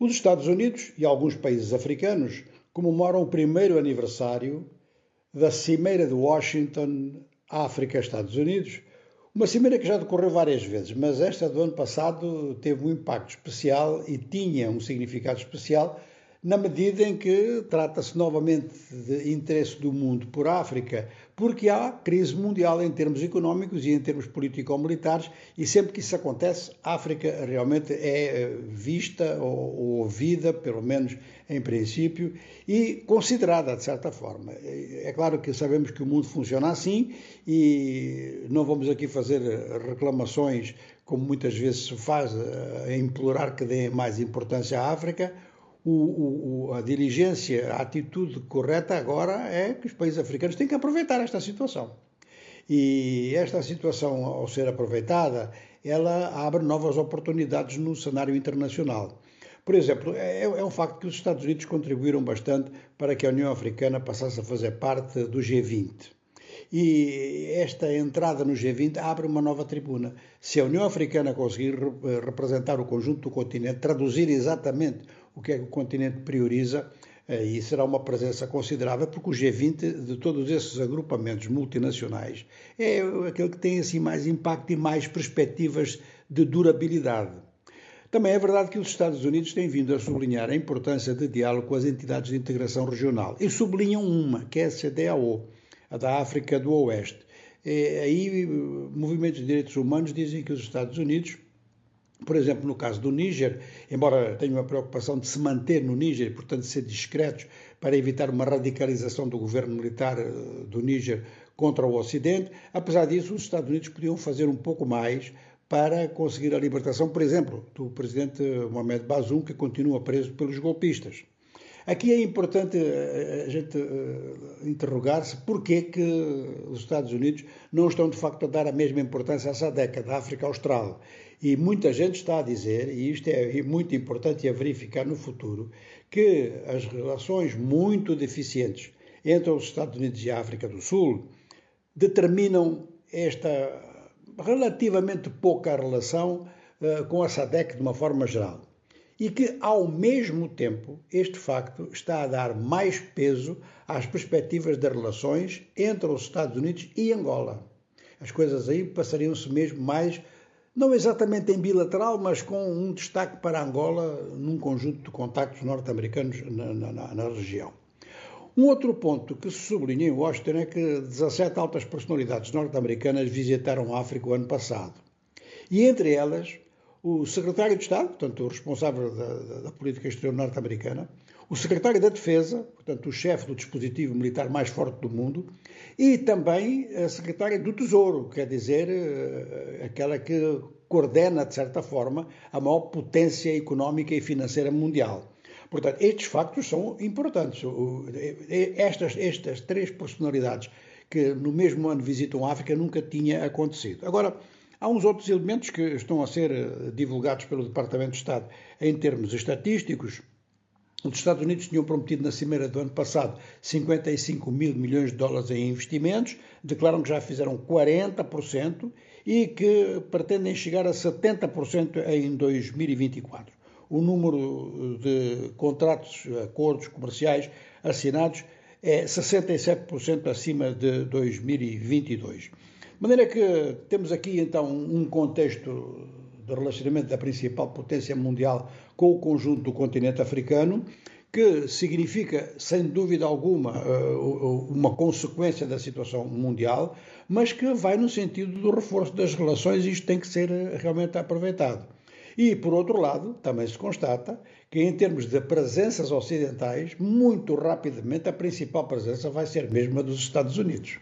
Os Estados Unidos e alguns países africanos comemoram o primeiro aniversário da Cimeira de Washington, África-Estados Unidos, uma cimeira que já decorreu várias vezes, mas esta do ano passado teve um impacto especial e tinha um significado especial na medida em que trata-se novamente de interesse do mundo por África, porque há crise mundial em termos económicos e em termos político-militares, e sempre que isso acontece, a África realmente é eh, vista ou ouvida, pelo menos em princípio, e considerada de certa forma. É claro que sabemos que o mundo funciona assim e não vamos aqui fazer reclamações, como muitas vezes se faz, a implorar que deem mais importância à África o, o, a diligência, a atitude correta agora é que os países africanos têm que aproveitar esta situação. E esta situação, ao ser aproveitada, ela abre novas oportunidades no cenário internacional. Por exemplo, é, é um facto que os Estados Unidos contribuíram bastante para que a União Africana passasse a fazer parte do G20. E esta entrada no G20 abre uma nova tribuna. Se a União Africana conseguir representar o conjunto do continente, traduzir exatamente o que é que o continente prioriza, eh, e será uma presença considerável, porque o G20, de todos esses agrupamentos multinacionais, é aquele que tem assim mais impacto e mais perspectivas de durabilidade. Também é verdade que os Estados Unidos têm vindo a sublinhar a importância de diálogo com as entidades de integração regional. E sublinham uma, que é a CDAO, a da África do Oeste. E aí, movimentos de direitos humanos dizem que os Estados Unidos por exemplo, no caso do Níger, embora tenha uma preocupação de se manter no Níger portanto, ser discretos para evitar uma radicalização do governo militar eh, do Níger contra o Ocidente, apesar disso, os Estados Unidos podiam fazer um pouco mais para conseguir a libertação, por exemplo, do presidente Mohamed Bazoum, que continua preso pelos golpistas. Aqui é importante eh, a gente eh, interrogar-se porquê que os Estados Unidos não estão de facto a dar a mesma importância a essa década, a África Austral. E muita gente está a dizer, e isto é muito importante a verificar no futuro, que as relações muito deficientes entre os Estados Unidos e a África do Sul determinam esta relativamente pouca relação uh, com a SADEC de uma forma geral e que, ao mesmo tempo, este facto está a dar mais peso às perspectivas das relações entre os Estados Unidos e Angola. As coisas aí passariam-se mesmo mais, não exatamente em bilateral, mas com um destaque para Angola num conjunto de contactos norte-americanos na, na, na região. Um outro ponto que se sublinha em Washington é que 17 altas personalidades norte-americanas visitaram a África o ano passado. E entre elas, o secretário de Estado, portanto, o responsável da, da, da política exterior norte-americana, o secretário da Defesa, portanto, o chefe do dispositivo militar mais forte do mundo, e também a secretária do Tesouro, quer dizer, eh, aquela que coordena, de certa forma, a maior potência económica e financeira mundial. Portanto, estes factos são importantes. Estas, estas três personalidades que no mesmo ano visitam a África nunca tinha acontecido. Agora, Há uns outros elementos que estão a ser eh, divulgados pelo Departamento de Estado em termos estatísticos. Os Estados Unidos tinham prometido na cimeira do ano passado 55 mil milhões de dólares em investimentos, declaram que já fizeram 40% e que pretendem chegar a 70% em 2024. O número de contratos, acordos comerciais assinados é 67% acima de 2022. De maneira que temos aqui então um contexto de relacionamento da principal potência mundial com o conjunto do continente africano, que significa, sem dúvida alguma, eh, uma consequência da situação mundial, mas que vai no sentido do reforço das relações e isto tem que ser eh, realmente aproveitado. E, por outro lado, também se constata que, em termos de presenças ocidentais, muito rapidamente a principal presença vai ser mesmo a dos Estados Unidos.